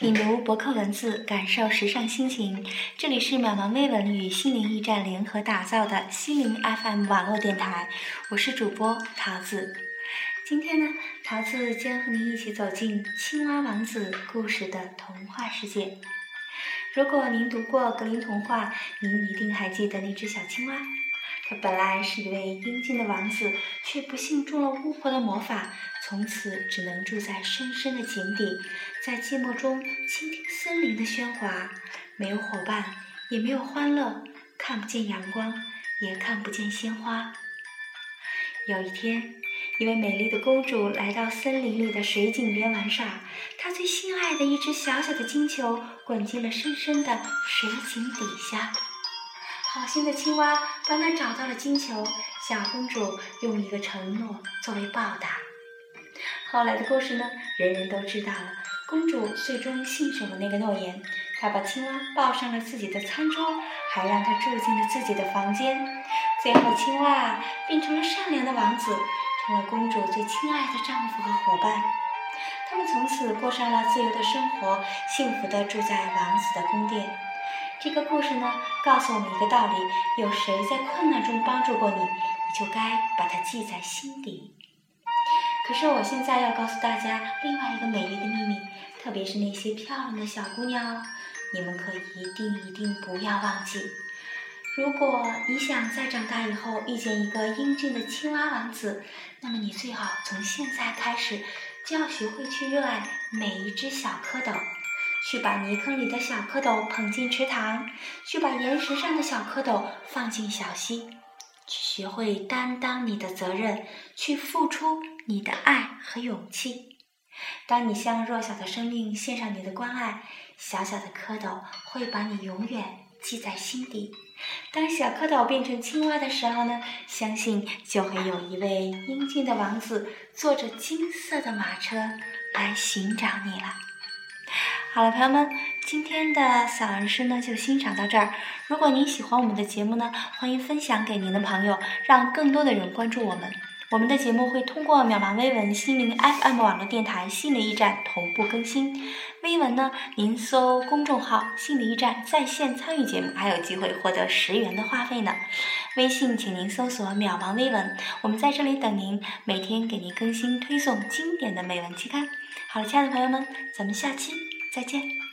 品读博客文字，感受时尚心情。这里是渺茫微文与心灵驿站联合打造的心灵 FM 网络电台，我是主播桃子。今天呢，桃子将和您一起走进青蛙王子故事的童话世界。如果您读过格林童话，您一定还记得那只小青蛙。他本来是一位英俊的王子，却不幸中了巫婆的魔法。从此只能住在深深的井底，在寂寞中倾听森林的喧哗，没有伙伴，也没有欢乐，看不见阳光，也看不见鲜花。有一天，一位美丽的公主来到森林里的水井边玩耍，她最心爱的一只小小的金球滚进了深深的水井底下。好心的青蛙帮他找到了金球，小公主用一个承诺作为报答。后来的故事呢，人人都知道了。公主最终信守了那个诺言，她把青蛙抱上了自己的餐桌，还让它住进了自己的房间。最后，青蛙变成了善良的王子，成了公主最亲爱的丈夫和伙伴。他们从此过上了自由的生活，幸福地住在王子的宫殿。这个故事呢，告诉我们一个道理：有谁在困难中帮助过你，你就该把它记在心底。可是我现在要告诉大家另外一个美丽的秘密，特别是那些漂亮的小姑娘哦，你们可一定一定不要忘记。如果你想在长大以后遇见一个英俊的青蛙王子，那么你最好从现在开始就要学会去热爱每一只小蝌蚪，去把泥坑里的小蝌蚪捧进池塘，去把岩石上的小蝌蚪放进小溪。去学会担当你的责任，去付出你的爱和勇气。当你向弱小的生命献上你的关爱，小小的蝌蚪会把你永远记在心底。当小蝌蚪变成青蛙的时候呢，相信就会有一位英俊的王子坐着金色的马车来寻找你了。好了，朋友们，今天的小儿诗呢就欣赏到这儿。如果您喜欢我们的节目呢，欢迎分享给您的朋友，让更多的人关注我们。我们的节目会通过渺茫微文心灵 FM 网络电台心灵驿站同步更新。微文呢，您搜公众号心灵驿站在线参与节目，还有机会获得十元的话费呢。微信，请您搜索渺茫微文，我们在这里等您，每天给您更新推送经典的美文期刊。好了，亲爱的朋友们，咱们下期。再见。